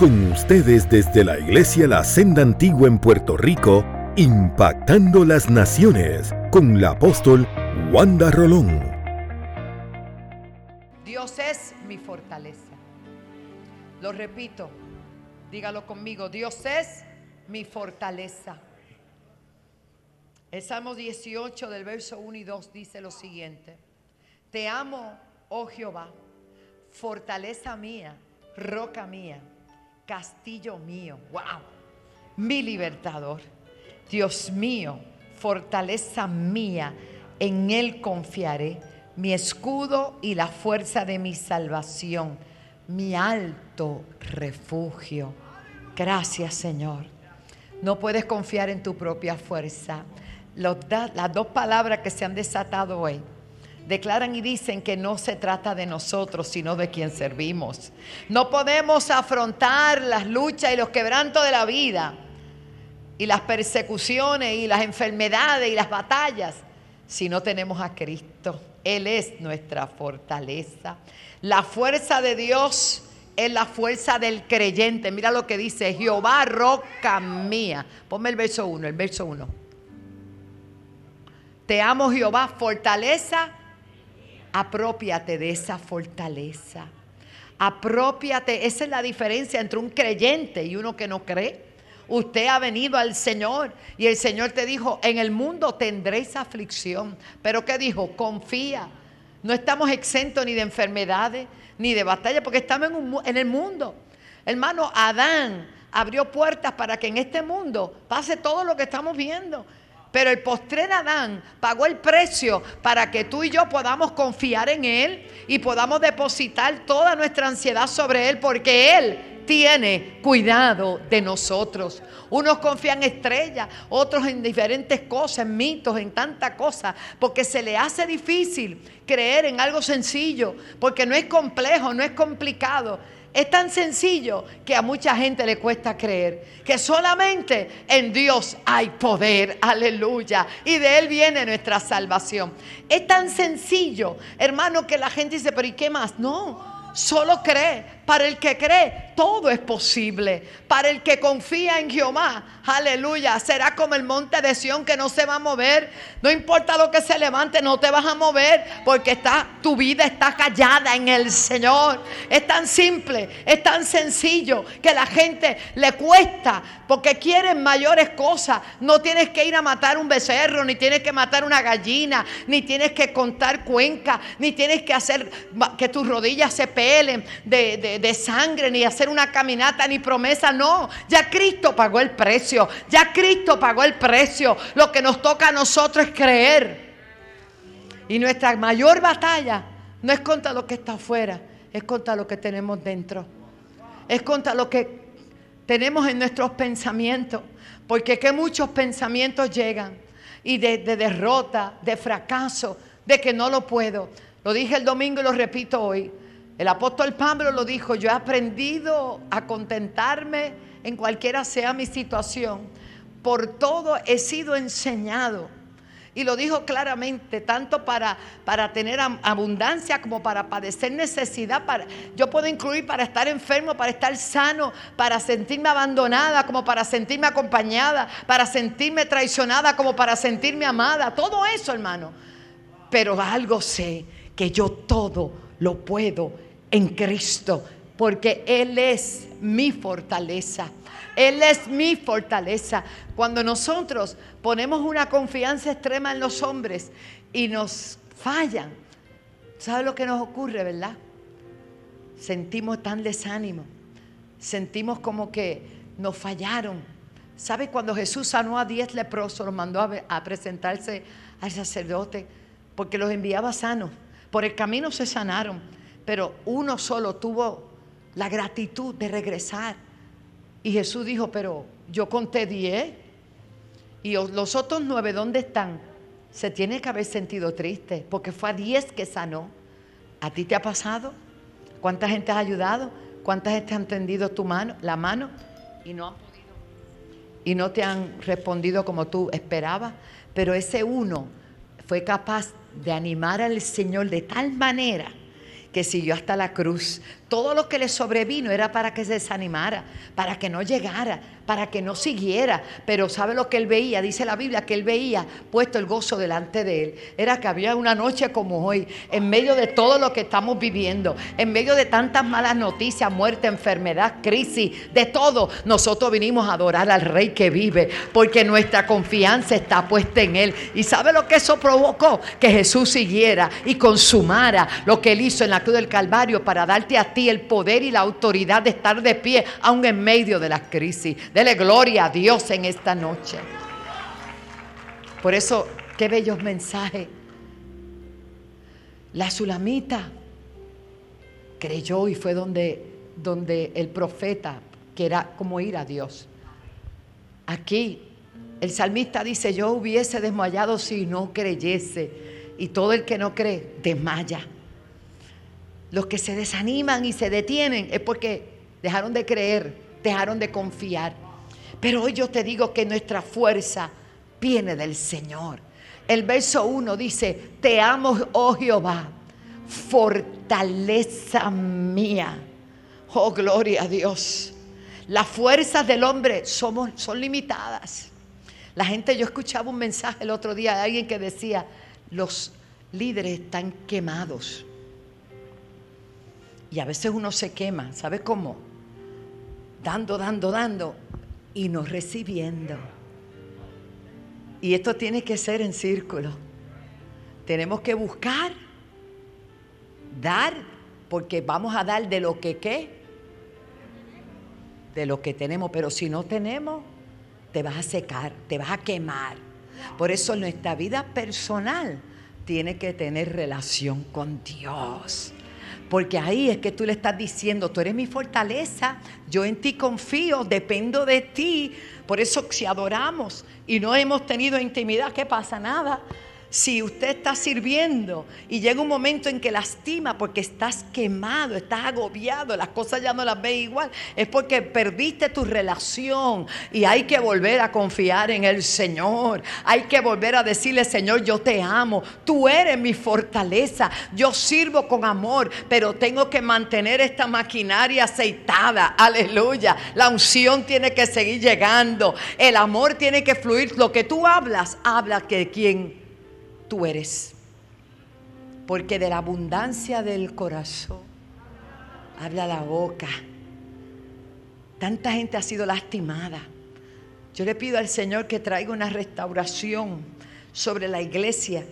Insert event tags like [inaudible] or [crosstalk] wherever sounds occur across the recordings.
Con ustedes desde la Iglesia La Senda Antigua en Puerto Rico, impactando las naciones con la apóstol Wanda Rolón. Dios es mi fortaleza. Lo repito, dígalo conmigo, Dios es mi fortaleza. El Salmo 18 del verso 1 y 2 dice lo siguiente. Te amo, oh Jehová, fortaleza mía, roca mía castillo mío, wow, mi libertador, Dios mío, fortaleza mía, en Él confiaré, mi escudo y la fuerza de mi salvación, mi alto refugio. Gracias Señor. No puedes confiar en tu propia fuerza. las dos palabras que se han desatado hoy declaran y dicen que no se trata de nosotros, sino de quien servimos. No podemos afrontar las luchas y los quebrantos de la vida y las persecuciones y las enfermedades y las batallas si no tenemos a Cristo. Él es nuestra fortaleza. La fuerza de Dios es la fuerza del creyente. Mira lo que dice Jehová, roca mía. Ponme el verso 1, el verso 1. Te amo Jehová, fortaleza Apropiate de esa fortaleza. Apropiate, esa es la diferencia entre un creyente y uno que no cree. Usted ha venido al Señor y el Señor te dijo, en el mundo tendréis aflicción. Pero ¿qué dijo? Confía. No estamos exentos ni de enfermedades, ni de batallas, porque estamos en, en el mundo. Hermano, Adán abrió puertas para que en este mundo pase todo lo que estamos viendo. Pero el postrer Adán pagó el precio para que tú y yo podamos confiar en Él y podamos depositar toda nuestra ansiedad sobre Él porque Él tiene cuidado de nosotros. Unos confían en estrellas, otros en diferentes cosas, en mitos, en tanta cosa, porque se le hace difícil creer en algo sencillo, porque no es complejo, no es complicado. Es tan sencillo que a mucha gente le cuesta creer que solamente en Dios hay poder, aleluya, y de Él viene nuestra salvación. Es tan sencillo, hermano, que la gente dice, pero ¿y qué más? No, solo cree. Para el que cree, todo es posible. Para el que confía en Jehová, aleluya, será como el monte de Sión que no se va a mover. No importa lo que se levante, no te vas a mover porque está, tu vida está callada en el Señor. Es tan simple, es tan sencillo que la gente le cuesta porque quieren mayores cosas. No tienes que ir a matar un becerro, ni tienes que matar una gallina, ni tienes que contar cuencas, ni tienes que hacer que tus rodillas se pelen de de sangre, ni hacer una caminata, ni promesa. No, ya Cristo pagó el precio. Ya Cristo pagó el precio. Lo que nos toca a nosotros es creer. Y nuestra mayor batalla no es contra lo que está afuera, es contra lo que tenemos dentro. Es contra lo que tenemos en nuestros pensamientos. Porque que muchos pensamientos llegan y de, de derrota, de fracaso, de que no lo puedo. Lo dije el domingo y lo repito hoy. El apóstol Pablo lo dijo, yo he aprendido a contentarme en cualquiera sea mi situación. Por todo he sido enseñado. Y lo dijo claramente, tanto para, para tener abundancia como para padecer necesidad. Para, yo puedo incluir para estar enfermo, para estar sano, para sentirme abandonada, como para sentirme acompañada, para sentirme traicionada, como para sentirme amada. Todo eso, hermano. Pero algo sé, que yo todo lo puedo en Cristo, porque Él es mi fortaleza. Él es mi fortaleza. Cuando nosotros ponemos una confianza extrema en los hombres y nos fallan, ¿sabe lo que nos ocurre, verdad? Sentimos tan desánimo, sentimos como que nos fallaron. ¿Sabe cuando Jesús sanó a diez leprosos, los mandó a, a presentarse al sacerdote? Porque los enviaba sanos. Por el camino se sanaron pero uno solo tuvo la gratitud de regresar. Y Jesús dijo, pero yo conté diez. Y los otros nueve, ¿dónde están? Se tiene que haber sentido triste, porque fue a diez que sanó. ¿A ti te ha pasado? ¿Cuánta gente has ayudado? ¿Cuánta gente han tendido tu mano, la mano? Y no han podido. Y no te han respondido como tú esperabas. Pero ese uno fue capaz de animar al Señor de tal manera que siguió hasta la cruz. Todo lo que le sobrevino era para que se desanimara, para que no llegara, para que no siguiera. Pero ¿sabe lo que él veía? Dice la Biblia que él veía puesto el gozo delante de él. Era que había una noche como hoy, en medio de todo lo que estamos viviendo, en medio de tantas malas noticias, muerte, enfermedad, crisis, de todo, nosotros vinimos a adorar al Rey que vive, porque nuestra confianza está puesta en Él. ¿Y sabe lo que eso provocó? Que Jesús siguiera y consumara lo que Él hizo en la cruz del Calvario para darte a ti el poder y la autoridad de estar de pie, aún en medio de la crisis. Dele gloria a Dios en esta noche. Por eso, qué bellos mensajes. La sulamita creyó y fue donde, donde el profeta, que era como ir a Dios. Aquí el salmista dice, yo hubiese desmayado si no creyese. Y todo el que no cree, desmaya. Los que se desaniman y se detienen es porque dejaron de creer, dejaron de confiar. Pero hoy yo te digo que nuestra fuerza viene del Señor. El verso 1 dice, te amo, oh Jehová, fortaleza mía. Oh, gloria a Dios. Las fuerzas del hombre somos, son limitadas. La gente, yo escuchaba un mensaje el otro día de alguien que decía, los líderes están quemados. Y a veces uno se quema, ¿sabe cómo? Dando, dando, dando y no recibiendo. Y esto tiene que ser en círculo. Tenemos que buscar, dar, porque vamos a dar de lo que qué, de lo que tenemos, pero si no tenemos, te vas a secar, te vas a quemar. Por eso nuestra vida personal tiene que tener relación con Dios. Porque ahí es que tú le estás diciendo, tú eres mi fortaleza, yo en ti confío, dependo de ti. Por eso si adoramos y no hemos tenido intimidad, ¿qué pasa? Nada. Si usted está sirviendo y llega un momento en que lastima porque estás quemado, estás agobiado, las cosas ya no las ves igual, es porque perdiste tu relación y hay que volver a confiar en el Señor. Hay que volver a decirle, Señor, yo te amo, tú eres mi fortaleza, yo sirvo con amor, pero tengo que mantener esta maquinaria aceitada. Aleluya. La unción tiene que seguir llegando, el amor tiene que fluir. Lo que tú hablas, habla que quien tú eres. Porque de la abundancia del corazón habla la boca. Tanta gente ha sido lastimada. Yo le pido al Señor que traiga una restauración sobre la iglesia,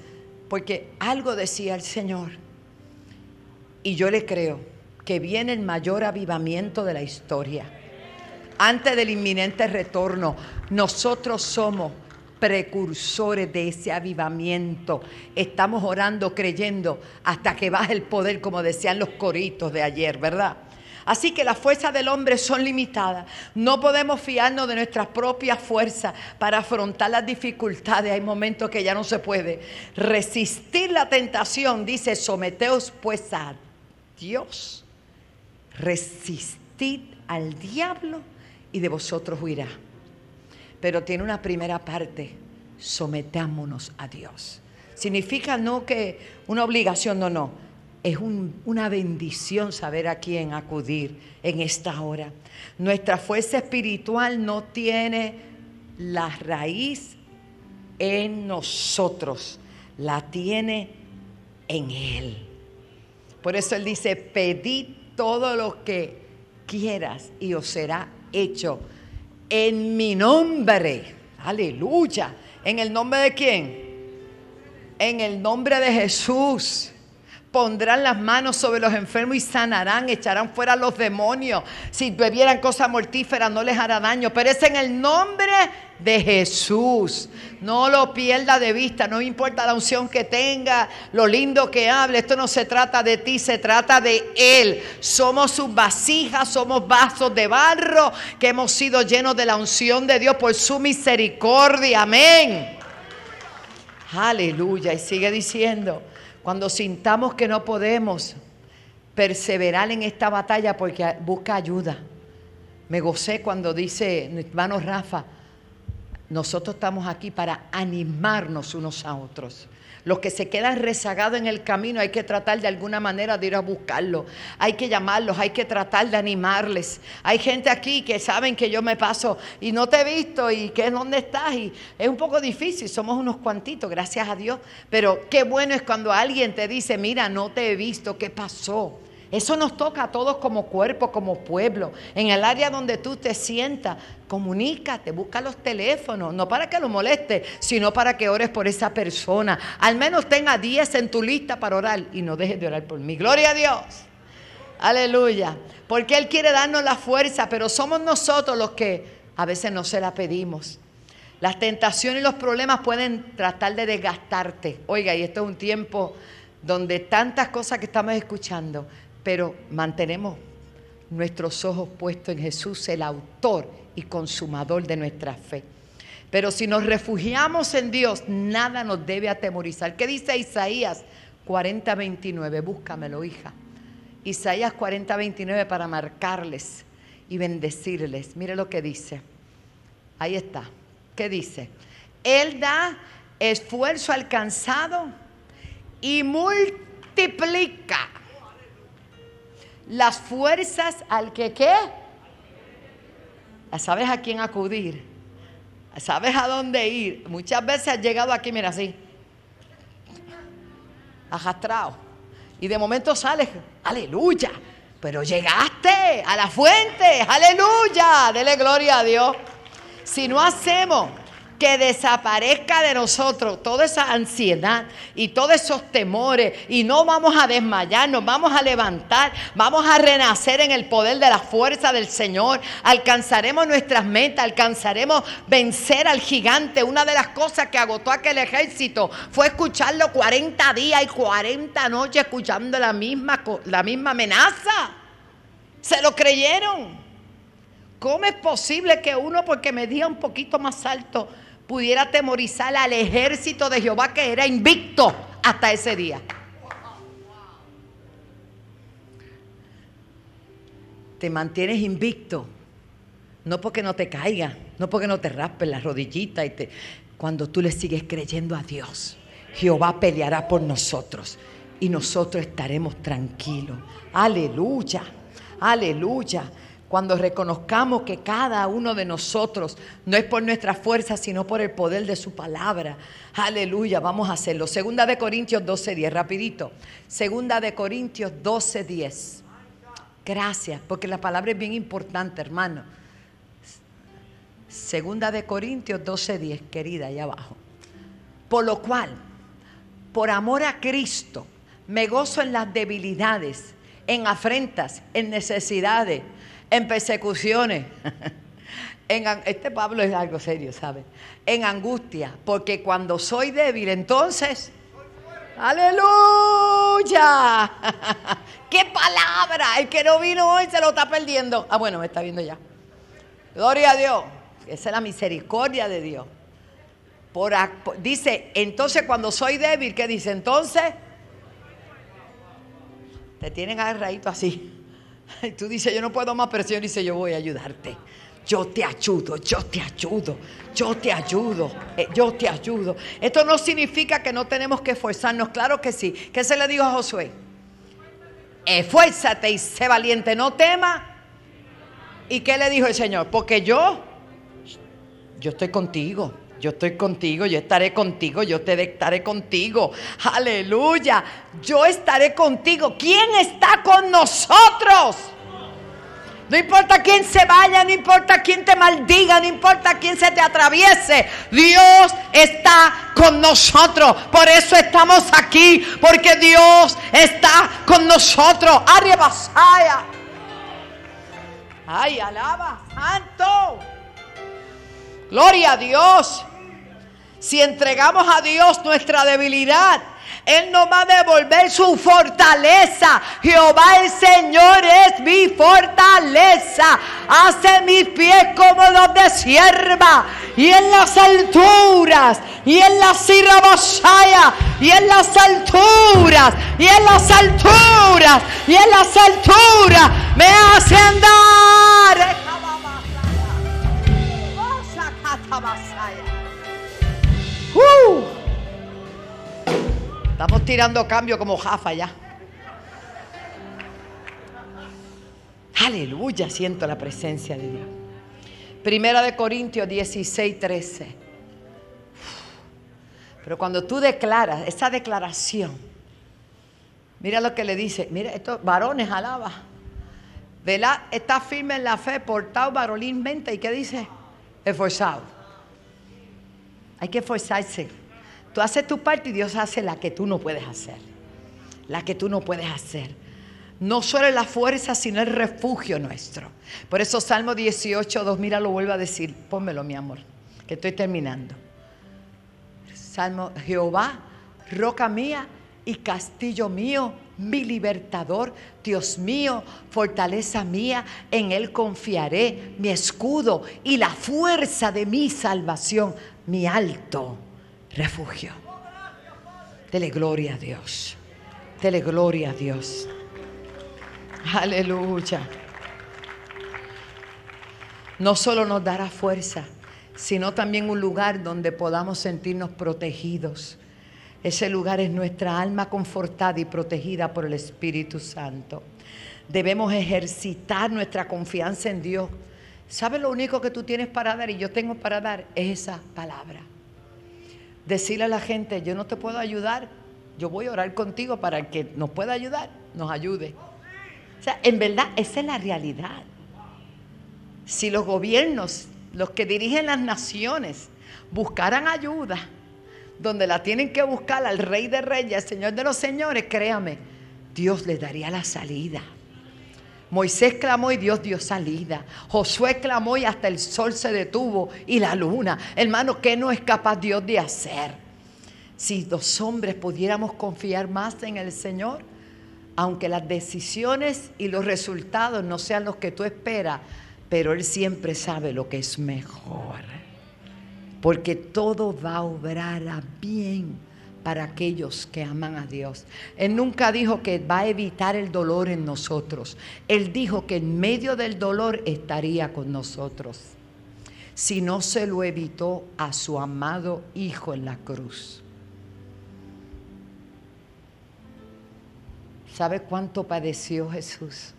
porque algo decía el Señor. Y yo le creo que viene el mayor avivamiento de la historia. Antes del inminente retorno, nosotros somos precursores de ese avivamiento. Estamos orando, creyendo, hasta que baje el poder, como decían los coritos de ayer, ¿verdad? Así que las fuerzas del hombre son limitadas. No podemos fiarnos de nuestras propias fuerzas para afrontar las dificultades. Hay momentos que ya no se puede. Resistir la tentación, dice, someteos pues a Dios. Resistid al diablo y de vosotros huirá pero tiene una primera parte, sometámonos a Dios. Significa no que una obligación, no, no. Es una bendición saber a quién acudir en esta hora. Nuestra fuerza espiritual no tiene la raíz en nosotros, la tiene en Él. Por eso Él dice, pedid todo lo que quieras y os será hecho en mi nombre. Aleluya. ¿En el nombre de quién? En el nombre de Jesús. Pondrán las manos sobre los enfermos y sanarán, echarán fuera los demonios. Si bebieran cosas mortíferas no les hará daño, pero es en el nombre de Jesús. No lo pierda de vista, no importa la unción que tenga, lo lindo que hable, esto no se trata de ti, se trata de Él. Somos sus vasijas, somos vasos de barro que hemos sido llenos de la unción de Dios por su misericordia. Amén. Aleluya. Y sigue diciendo. Cuando sintamos que no podemos perseverar en esta batalla porque busca ayuda. Me gocé cuando dice mi hermano Rafa, nosotros estamos aquí para animarnos unos a otros. Los que se quedan rezagados en el camino hay que tratar de alguna manera de ir a buscarlos. Hay que llamarlos, hay que tratar de animarles. Hay gente aquí que saben que yo me paso y no te he visto y que dónde estás. Y es un poco difícil, somos unos cuantitos, gracias a Dios. Pero qué bueno es cuando alguien te dice, mira, no te he visto, ¿qué pasó? Eso nos toca a todos como cuerpo, como pueblo. En el área donde tú te sientas, comunícate, busca los teléfonos, no para que lo moleste, sino para que ores por esa persona. Al menos tenga 10 en tu lista para orar y no dejes de orar por mí. Gloria a Dios. Aleluya. Porque Él quiere darnos la fuerza, pero somos nosotros los que a veces no se la pedimos. Las tentaciones y los problemas pueden tratar de desgastarte. Oiga, y esto es un tiempo donde tantas cosas que estamos escuchando pero mantenemos nuestros ojos puestos en Jesús, el autor y consumador de nuestra fe. Pero si nos refugiamos en Dios, nada nos debe atemorizar. ¿Qué dice Isaías 40, 29? Búscamelo, hija. Isaías 40, 29 para marcarles y bendecirles. Mire lo que dice. Ahí está. ¿Qué dice? Él da esfuerzo alcanzado y multiplica las fuerzas al que qué. ¿Sabes a quién acudir? ¿Sabes a dónde ir? Muchas veces has llegado aquí, mira así, arrastrado. Y de momento sales, aleluya, pero llegaste a la fuente, aleluya, dele gloria a Dios. Si no hacemos que desaparezca de nosotros toda esa ansiedad y todos esos temores y no vamos a desmayarnos, vamos a levantar, vamos a renacer en el poder de la fuerza del Señor, alcanzaremos nuestras metas, alcanzaremos vencer al gigante. Una de las cosas que agotó aquel ejército fue escucharlo 40 días y 40 noches escuchando la misma, la misma amenaza. Se lo creyeron. ¿Cómo es posible que uno, porque medía un poquito más alto, pudiera atemorizar al ejército de Jehová que era invicto hasta ese día. Te mantienes invicto, no porque no te caiga, no porque no te raspes la rodillita y te, cuando tú le sigues creyendo a Dios, Jehová peleará por nosotros y nosotros estaremos tranquilos. Aleluya, aleluya cuando reconozcamos que cada uno de nosotros no es por nuestra fuerza, sino por el poder de su palabra. Aleluya, vamos a hacerlo. Segunda de Corintios 12:10, rapidito. Segunda de Corintios 12:10. Gracias, porque la palabra es bien importante, hermano. Segunda de Corintios 12:10, querida, allá abajo. Por lo cual, por amor a Cristo, me gozo en las debilidades, en afrentas, en necesidades en persecuciones. [laughs] En, este Pablo es algo serio, ¿sabe? En angustia, porque cuando soy débil, entonces, aleluya. [laughs] ¡Qué palabra! El que no vino hoy se lo está perdiendo. Ah, bueno, me está viendo ya. Gloria a Dios. Esa es la misericordia de Dios. Por, dice, entonces cuando soy débil, ¿qué dice? Entonces, te tienen agarradito así. Tú dices, yo no puedo más, pero Señor dice, yo voy a ayudarte. Yo te ayudo, yo te ayudo, yo te ayudo, eh, yo te ayudo. Esto no significa que no tenemos que esforzarnos, claro que sí. ¿Qué se le dijo a Josué? Esfuérzate y sé valiente, no tema. ¿Y qué le dijo el Señor? Porque yo, yo estoy contigo. Yo estoy contigo, yo estaré contigo, yo te estaré contigo. Aleluya. Yo estaré contigo. ¿Quién está con nosotros? No importa quién se vaya, no importa quién te maldiga, no importa quién se te atraviese. Dios está con nosotros. Por eso estamos aquí, porque Dios está con nosotros. Basaya. Ay, alaba, santo. Gloria a Dios. Si entregamos a Dios nuestra debilidad, Él nos va a devolver su fortaleza. Jehová el Señor es mi fortaleza. Hace mis pies como los de sierva. Y en las alturas, y en la sirabosaya, y en las alturas, y en las alturas, y en las alturas, me hace andar. Tirando cambio como Jafa ya. Aleluya, siento la presencia de Dios. Primera de Corintios 16, 13. Pero cuando tú declaras esa declaración, mira lo que le dice, mira, estos varones alaba. ¿Verdad? Está firme en la fe, portado varonilmente. ¿Y qué dice? Esforzado. Hay que esforzarse. Tú haces tu parte y Dios hace la que tú no puedes hacer. La que tú no puedes hacer. No solo es la fuerza, sino el refugio nuestro. Por eso Salmo 18, 2, mira, lo vuelvo a decir. Pónmelo, mi amor, que estoy terminando. Salmo, Jehová, roca mía y castillo mío, mi libertador, Dios mío, fortaleza mía, en Él confiaré, mi escudo y la fuerza de mi salvación, mi alto refugio. Dele gloria a Dios. Dele gloria a Dios. Aleluya. No solo nos dará fuerza, sino también un lugar donde podamos sentirnos protegidos. Ese lugar es nuestra alma confortada y protegida por el Espíritu Santo. Debemos ejercitar nuestra confianza en Dios. ¿Sabes lo único que tú tienes para dar y yo tengo para dar? Es esa palabra. Decirle a la gente, yo no te puedo ayudar, yo voy a orar contigo para que nos pueda ayudar, nos ayude. O sea, en verdad, esa es la realidad. Si los gobiernos, los que dirigen las naciones, buscaran ayuda, donde la tienen que buscar al Rey de Reyes, al Señor de los Señores, créame, Dios les daría la salida. Moisés clamó y Dios dio salida. Josué clamó y hasta el sol se detuvo y la luna. Hermano, ¿qué no es capaz Dios de hacer? Si los hombres pudiéramos confiar más en el Señor, aunque las decisiones y los resultados no sean los que tú esperas, pero Él siempre sabe lo que es mejor. Porque todo va a obrar a bien para aquellos que aman a Dios. Él nunca dijo que va a evitar el dolor en nosotros. Él dijo que en medio del dolor estaría con nosotros. Si no se lo evitó a su amado Hijo en la cruz. ¿Sabe cuánto padeció Jesús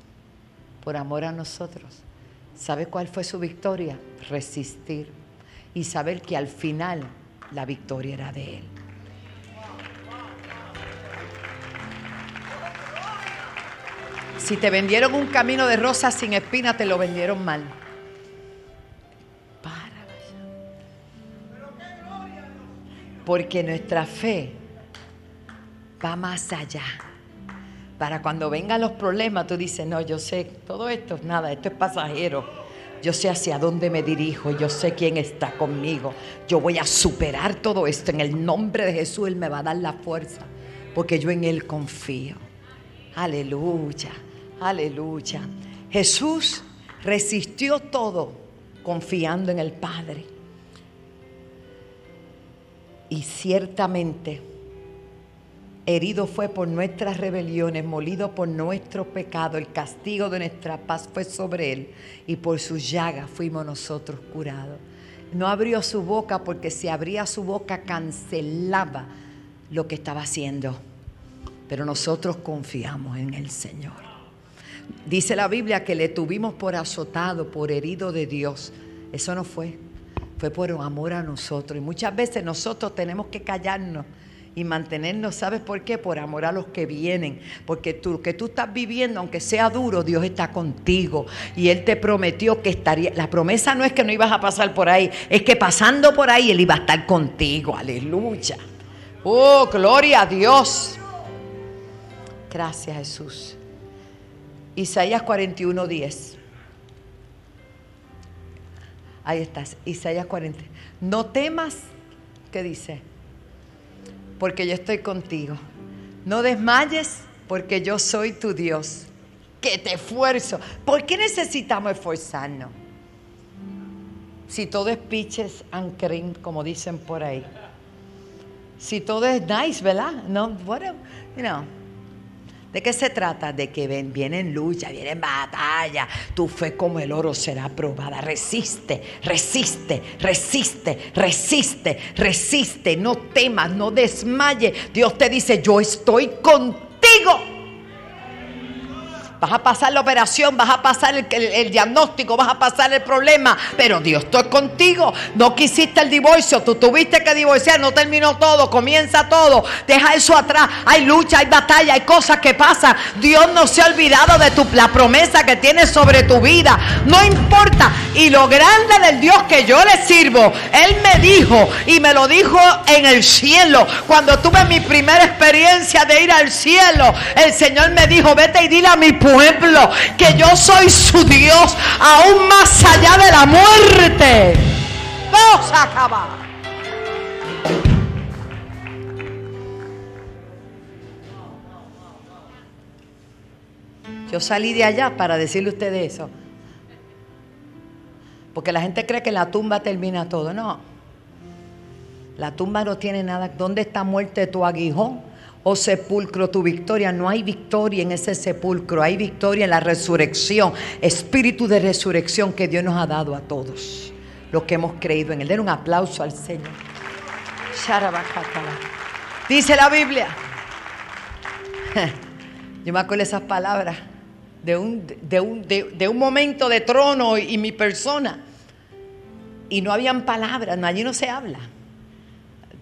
por amor a nosotros? ¿Sabe cuál fue su victoria? Resistir y saber que al final la victoria era de Él. Si te vendieron un camino de rosas sin espina, te lo vendieron mal. Para. Porque nuestra fe va más allá para cuando vengan los problemas, tú dices, no, yo sé, todo esto es nada, esto es pasajero. Yo sé hacia dónde me dirijo, yo sé quién está conmigo. Yo voy a superar todo esto. En el nombre de Jesús Él me va a dar la fuerza, porque yo en Él confío. Aleluya, aleluya. Jesús resistió todo confiando en el Padre. Y ciertamente Herido fue por nuestras rebeliones, molido por nuestro pecado. El castigo de nuestra paz fue sobre él y por sus llagas fuimos nosotros curados. No abrió su boca porque si abría su boca cancelaba lo que estaba haciendo. Pero nosotros confiamos en el Señor. Dice la Biblia que le tuvimos por azotado, por herido de Dios. Eso no fue. Fue por amor a nosotros. Y muchas veces nosotros tenemos que callarnos y mantenernos, ¿sabes por qué? Por amor a los que vienen. Porque tú, lo que tú estás viviendo, aunque sea duro, Dios está contigo. Y Él te prometió que estaría. La promesa no es que no ibas a pasar por ahí, es que pasando por ahí Él iba a estar contigo. Aleluya. Oh, gloria a Dios. Gracias, Jesús. Isaías 41, 10. Ahí estás, Isaías 40. No temas, ¿qué dice? Porque yo estoy contigo. No desmayes, porque yo soy tu Dios, que te esfuerzo. ¿Por qué necesitamos esforzarnos? Si todo es pitches and cream, como dicen por ahí. Si todo es nice, ¿verdad? No, bueno, you know. ¿De qué se trata? De que ven, vienen lucha, vienen batalla. Tu fe como el oro será probada. Resiste, resiste, resiste, resiste, resiste. No temas, no desmaye. Dios te dice, yo estoy contigo. Vas a pasar la operación, vas a pasar el, diagnóstico, vas a pasar el problema, pero Dios estoy contigo. No quisiste el divorcio, tú tuviste que divorciar, no terminó todo, comienza todo. Deja eso atrás. Hay lucha, hay batalla, hay cosas que pasan. Dios no se ha olvidado de tu, la promesa que tiene sobre tu vida. No importa. Y lo grande del Dios que yo le sirvo, Él me dijo y me lo dijo en el cielo. Cuando tuve mi primera experiencia de ir al cielo, el Señor me dijo, vete y dile a mi pueblo pueblo, que yo soy su Dios, aún más allá de la muerte. Vamos a acabar. Yo salí de allá para decirle a ustedes eso. Porque la gente cree que la tumba termina todo. No. La tumba no tiene nada. ¿Dónde está muerte tu aguijón? Oh sepulcro, tu victoria. No hay victoria en ese sepulcro, hay victoria en la resurrección, espíritu de resurrección que Dios nos ha dado a todos, los que hemos creído en Él. Den un aplauso al Señor. Dice la Biblia. [laughs] Yo me acuerdo esas palabras de un, de un, de un momento de trono y mi persona. Y no habían palabras, allí no se habla.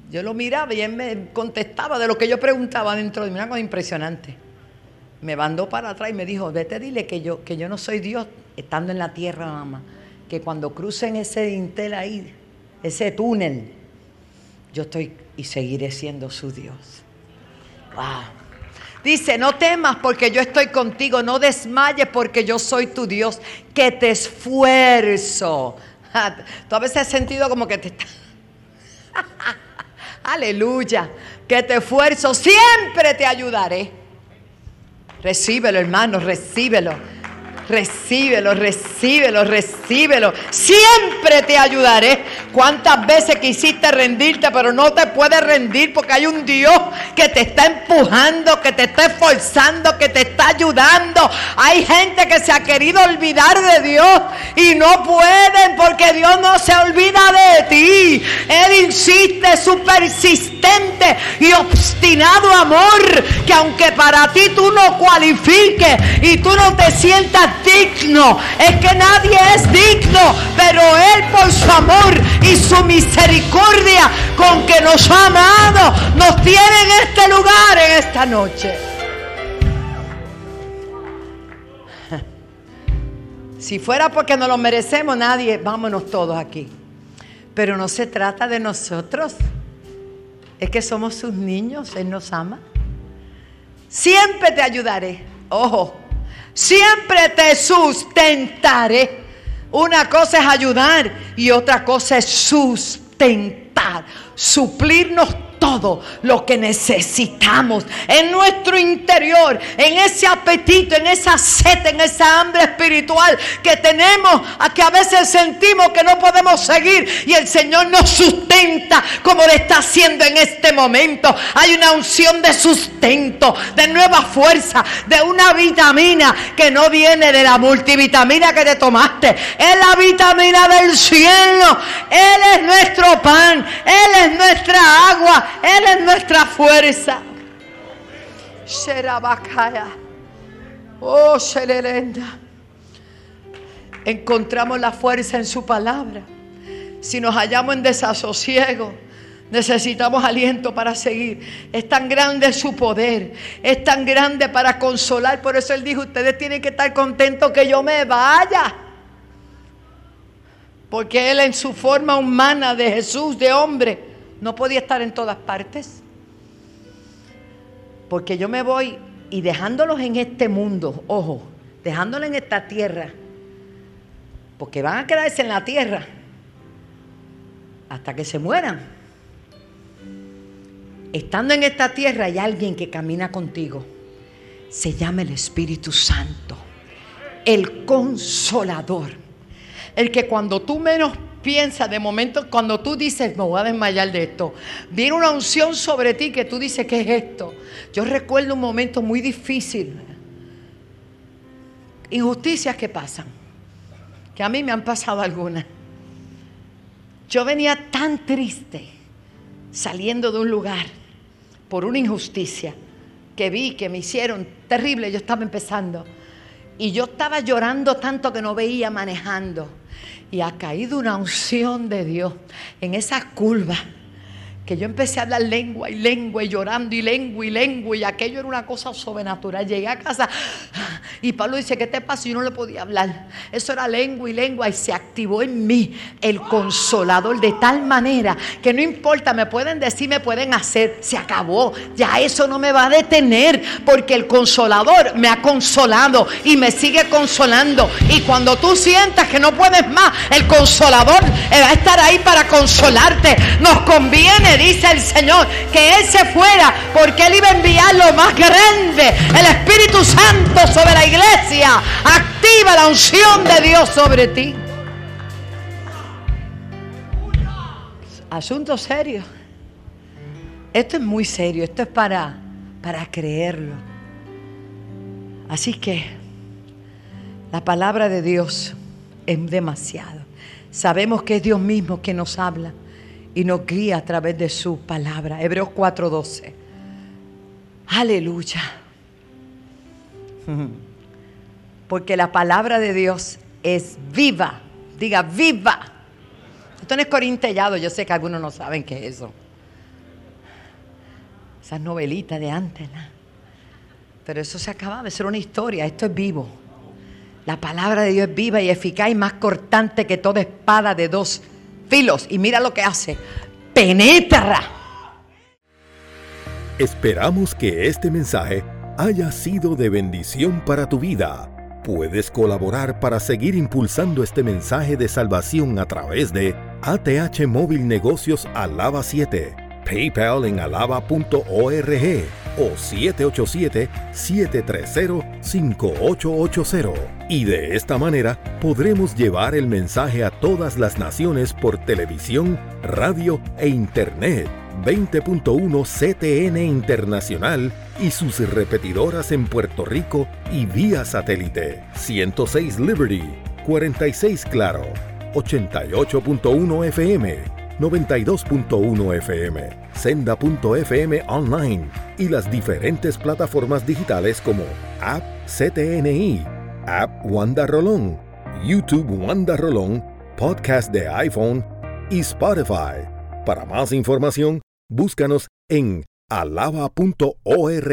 Yo lo miraba y él me contestaba de lo que yo preguntaba dentro de mí. Una cosa impresionante. Me mandó para atrás y me dijo, vete, dile que yo, que yo no soy Dios estando en la tierra, mamá. Que cuando crucen ese dintel ahí, ese túnel, yo estoy y seguiré siendo su Dios. Dice, no temas porque yo estoy contigo, no desmayes porque yo soy tu Dios, que te esfuerzo. [laughs] Tú a veces has sentido como que te está... [laughs] Aleluya. Que te esfuerzo, siempre te ayudaré. Recíbelo, hermano, recíbelo. Recíbelo, recíbelo, recíbelo. Siempre te ayudaré. ¿Cuántas veces quisiste rendirte, pero no te puedes rendir porque hay un Dios que te está empujando, que te está esforzando, que te está ayudando? Hay gente que se ha querido olvidar de Dios y no pueden porque Dios no se olvida de ti. Él insiste, su persistente y obstinado amor, que aunque para ti tú no cualifiques y tú no te sientas digno. Es que nadie es digno, pero Él por su amor y su misericordia con que nos ha amado, nos tiene en este lugar en esta noche. [laughs] Si fuera porque no lo merecemos, nadie, vámonos todos aquí. Pero no se trata de nosotros. Es que somos sus niños, Él nos ama. Siempre te ayudaré. Ojo, Siempre te sustentaré. Una cosa es ayudar y otra cosa es sustentar, suplirnos todo lo que necesitamos en nuestro interior, en ese apetito, en esa sed, en esa hambre espiritual que tenemos, a que a veces sentimos que no podemos seguir y el Señor nos sustenta como le está haciendo en este momento. Hay una unción de sustento, de nueva fuerza, de una vitamina que no viene de la multivitamina que te tomaste, es la vitamina del cielo. Él es nuestro pan, Él es nuestra agua, él es nuestra fuerza. Oh, Encontramos la fuerza en su palabra. Si nos hallamos en desasosiego, necesitamos aliento para seguir. Es tan grande su poder, es tan grande para consolar. Por eso Él dijo, ustedes tienen que estar contentos que yo me vaya. Porque Él en su forma humana de Jesús, de hombre, no podía estar en todas partes. Porque yo me voy y dejándolos en este mundo, ojo, dejándolos en esta tierra, porque van a quedarse en la tierra hasta que se mueran. Estando en esta tierra hay alguien que camina contigo. Se llama el Espíritu Santo, el consolador. El que cuando tú menos piensa de momento cuando tú dices, me voy a desmayar de esto, viene una unción sobre ti que tú dices, ¿qué es esto? Yo recuerdo un momento muy difícil, injusticias que pasan, que a mí me han pasado algunas. Yo venía tan triste saliendo de un lugar por una injusticia que vi, que me hicieron terrible, yo estaba empezando. Y yo estaba llorando tanto que no veía manejando. Y ha caído una unción de Dios en esa curva que yo empecé a hablar lengua y lengua y llorando y lengua y lengua y aquello era una cosa sobrenatural. Llegué a casa y Pablo dice, ¿qué te pasa? Yo no le podía hablar. Eso era lengua y lengua y se activó en mí el consolador de tal manera que no importa, me pueden decir, me pueden hacer, se acabó. Ya eso no me va a detener porque el consolador me ha consolado y me sigue consolando. Y cuando tú sientas que no puedes más, el consolador va a estar ahí para consolarte. Nos conviene dice el Señor, que Él se fuera porque Él iba a enviar lo más grande, el Espíritu Santo sobre la iglesia. Activa la unción de Dios sobre ti. Asunto serio. Esto es muy serio, esto es para, para creerlo. Así que la palabra de Dios es demasiado. Sabemos que es Dios mismo que nos habla y nos guía a través de su palabra. Hebreos 4:12. Aleluya. [laughs] Porque la palabra de Dios es viva. Diga, viva. Esto no es corintellado, yo sé que algunos no saben qué es eso. Esas novelitas de antes, Pero eso se acababa, eso era una historia, esto es vivo. La palabra de Dios es viva y eficaz y más cortante que toda espada de dos filos. Y mira lo que hace. Penetra. Esperamos que este mensaje haya sido de bendición para tu vida. Puedes colaborar para seguir impulsando este mensaje de salvación a través de ATH Móvil Negocios Alaba 7, PayPal en alaba.org o 787-730-5880. Y de esta manera podremos llevar el mensaje a todas las naciones por televisión, radio e internet. 20.1 CTN Internacional y sus repetidoras en Puerto Rico y vía satélite. 106 Liberty, 46 Claro, 88.1 FM 92.1 FM, senda.fm online y las diferentes plataformas digitales como App CTNI, App Wanda Rolón, YouTube Wanda Rolón, Podcast de iPhone y Spotify. Para más información, búscanos en alaba.org.